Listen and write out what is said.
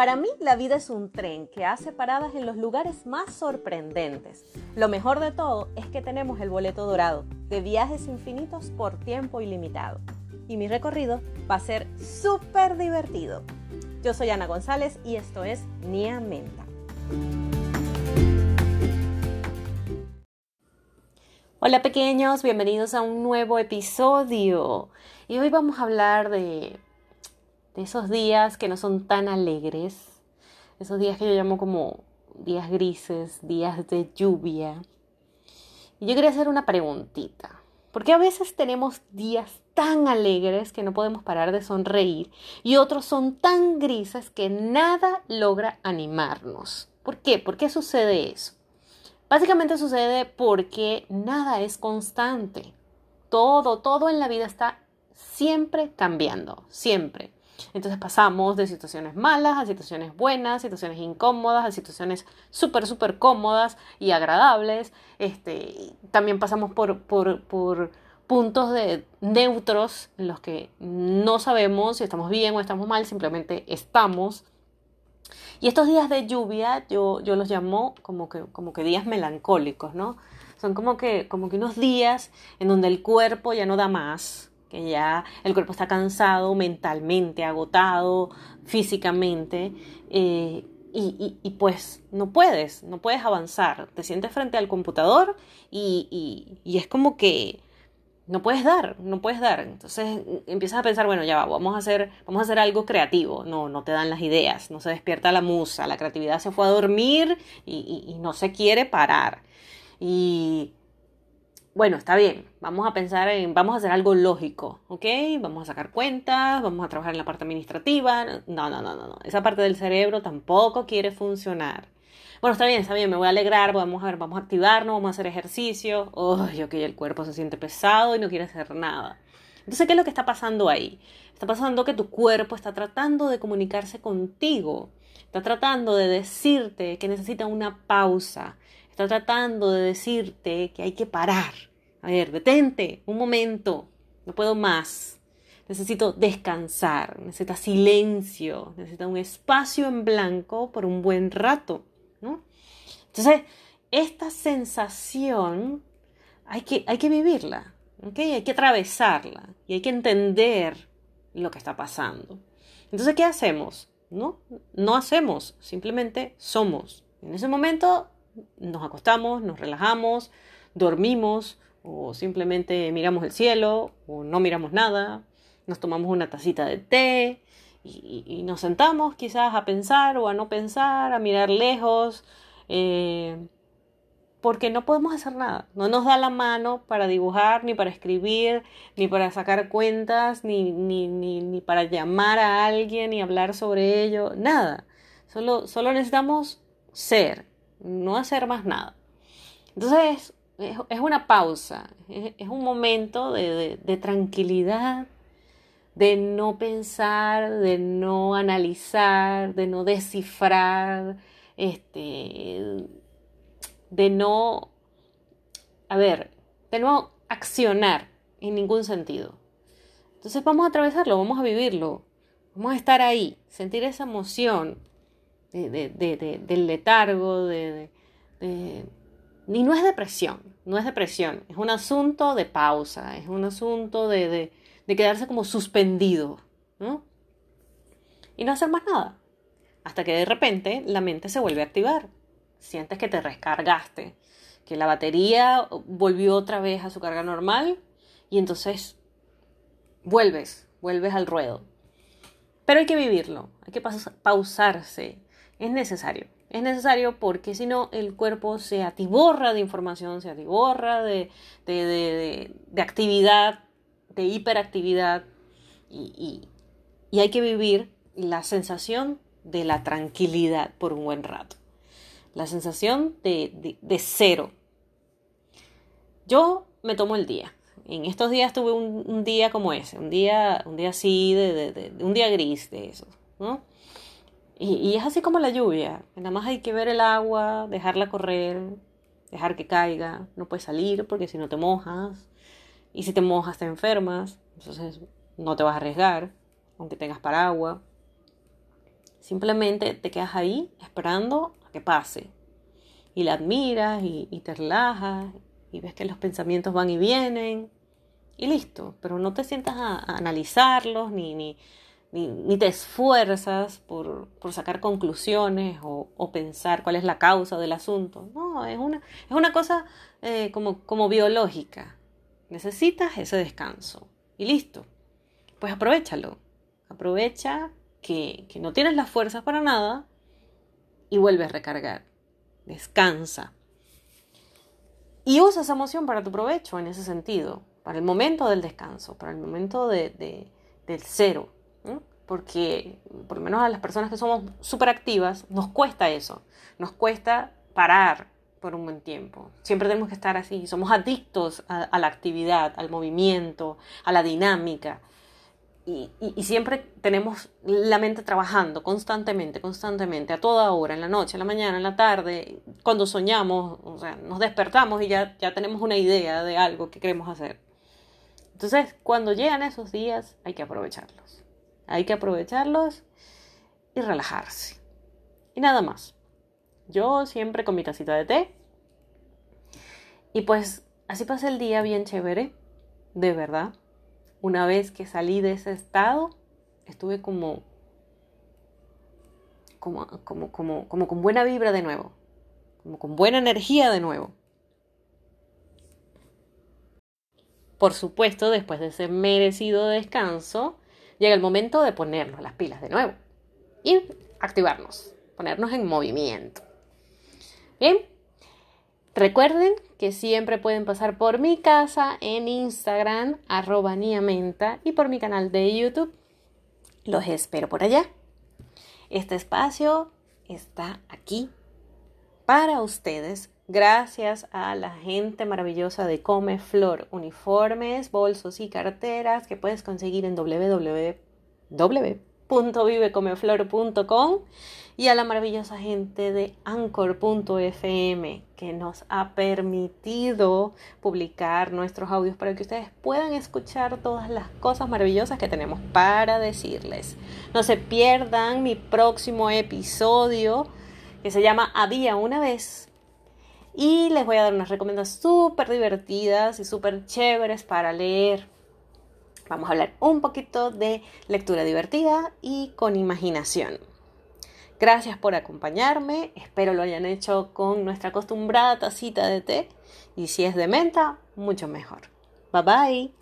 Para mí la vida es un tren que hace paradas en los lugares más sorprendentes. Lo mejor de todo es que tenemos el boleto dorado de viajes infinitos por tiempo ilimitado. Y mi recorrido va a ser súper divertido. Yo soy Ana González y esto es Nia Menta. Hola pequeños, bienvenidos a un nuevo episodio. Y hoy vamos a hablar de, de esos días que no son tan alegres, esos días que yo llamo como días grises, días de lluvia. Y yo quería hacer una preguntita. Porque a veces tenemos días tan alegres que no podemos parar de sonreír y otros son tan grises que nada logra animarnos. ¿Por qué? ¿Por qué sucede eso? Básicamente sucede porque nada es constante. Todo, todo en la vida está siempre cambiando, siempre. Entonces pasamos de situaciones malas a situaciones buenas, situaciones incómodas, a situaciones súper, súper cómodas y agradables. Este, también pasamos por, por, por puntos de neutros en los que no sabemos si estamos bien o estamos mal, simplemente estamos. Y estos días de lluvia yo, yo los llamo como que, como que días melancólicos, ¿no? Son como que, como que unos días en donde el cuerpo ya no da más, que ya el cuerpo está cansado mentalmente, agotado físicamente, eh, y, y, pues no puedes, no puedes avanzar. Te sientes frente al computador y, y es como que no puedes dar, no puedes dar. Entonces empiezas a pensar, bueno, ya va, vamos a hacer, vamos a hacer algo creativo. No, no te dan las ideas, no se despierta la musa, la creatividad se fue a dormir y, no se quiere parar. Y bueno, está bien, vamos a pensar en, vamos a hacer algo lógico, ¿ok? Vamos a sacar cuentas, vamos a trabajar en la parte administrativa. No, no, no, no, no. Esa parte del cerebro tampoco quiere funcionar. Bueno, está bien, está bien, me voy a alegrar, vamos a ver, vamos a activarnos, vamos a hacer ejercicio. Yo que el cuerpo se siente pesado y no quiere hacer nada. Entonces, ¿qué es lo que está pasando ahí? Está pasando que tu cuerpo está tratando de comunicarse contigo. Está tratando de decirte que necesita una pausa. Está tratando de decirte que hay que parar. A ver, detente, un momento. No puedo más. Necesito descansar. Necesita silencio. Necesita un espacio en blanco por un buen rato. Entonces, esta sensación hay que, hay que vivirla, hay que atravesarla y hay que entender lo que está pasando. Entonces, ¿qué hacemos? No, no hacemos, simplemente somos. En ese momento nos acostamos, nos relajamos, dormimos o simplemente miramos el cielo o no miramos nada, nos tomamos una tacita de té y, nos sentamos quizás a pensar o a no pensar, a mirar lejos, eh, porque no podemos hacer nada. No nos da la mano para dibujar, ni para escribir, ni para sacar cuentas, ni, ni, ni, para llamar a alguien y hablar sobre ello, nada. Solo, solo necesitamos ser, no hacer más nada. Entonces es, una pausa, es, un momento de, de tranquilidad, de no pensar, de no analizar, de no descifrar, este, de no, a ver, de no accionar en ningún sentido. Entonces vamos a atravesarlo, vamos a vivirlo, vamos a estar ahí, sentir esa emoción del letargo, de, ni no es depresión, no es depresión, es un asunto de pausa, es un asunto de, de quedarse como suspendido, ¿no? Y no hacer más nada. Hasta que de repente la mente se vuelve a activar. Sientes que te recargaste, que la batería volvió otra vez a su carga normal y entonces vuelves, vuelves al ruedo. Pero hay que vivirlo, hay que pausarse, es necesario. Es necesario porque si no el cuerpo se atiborra de información, se atiborra de, de, de actividad de hiperactividad y, hay que vivir la sensación de la tranquilidad por un buen rato. La sensación de, cero. Yo me tomo el día. En estos días tuve un, día como ese, un día, un día así, de, un día gris de eso, ¿no? Y, es así como la lluvia. Nada más hay que ver el agua, dejarla correr, dejar que caiga. No puedes salir porque si no te mojas. Y si te mojas, te enfermas. Entonces no te vas a arriesgar, aunque tengas paraguas. Simplemente te quedas ahí esperando a que pase. Y la admiras y, te relajas y ves que los pensamientos van y vienen y listo. Pero no te sientas a, analizarlos ni, ni, ni, te esfuerzas por, sacar conclusiones o, pensar cuál es la causa del asunto. No, es una, es una cosa eh, como, como biológica. Necesitas ese descanso y listo. Pues aprovechalo. Aprovecha que, que no tienes las fuerzas para nada y vuelve a recargar. Descansa. Y usa esa emoción para tu provecho en ese sentido, para el momento del descanso, para el momento de, del cero. Porque por lo menos a las personas que somos súper activas, nos cuesta eso, nos cuesta parar por un buen tiempo. Siempre tenemos que estar así, somos adictos a la actividad, al movimiento, a la dinámica y, siempre tenemos la mente trabajando constantemente, constantemente, a toda hora, en la noche, en la mañana, en la tarde, cuando soñamos, o sea, nos despertamos y ya, ya tenemos una idea de algo que queremos hacer. Entonces, cuando llegan esos días, hay que aprovecharlos. Hay que aprovecharlos y relajarse. Y nada más. Yo siempre con mi tacita de té. Y pues así pasa el día bien chévere, de verdad una vez que salí de ese estado, estuve como, como, como, como, como con buena vibra de nuevo, como con buena energía de nuevo. Por supuesto, después de ese merecido descanso, llega el momento de ponernos las pilas de nuevo y activarnos, ponernos en movimiento. Bien, Recuerden que siempre pueden pasar por mi casa en Instagram, arroba niamenta, y por mi canal de YouTube. Los espero por allá. Este espacio está aquí para ustedes gracias a la gente maravillosa de Come Flor, uniformes, bolsos y carteras que puedes conseguir en www.vivecomeflor.com y a la maravillosa gente de anchor.fm que nos ha permitido publicar nuestros audios para que ustedes puedan escuchar todas las cosas maravillosas que tenemos para decirles. No se pierdan mi próximo episodio que se llama Había una vez y les voy a dar unas recomendaciones súper divertidas y súper chéveres para leer. Vamos a hablar un poquito de lectura divertida y con imaginación. Gracias por acompañarme, espero lo hayan hecho con nuestra acostumbrada tacita de té y si es de menta, mucho mejor. Bye bye.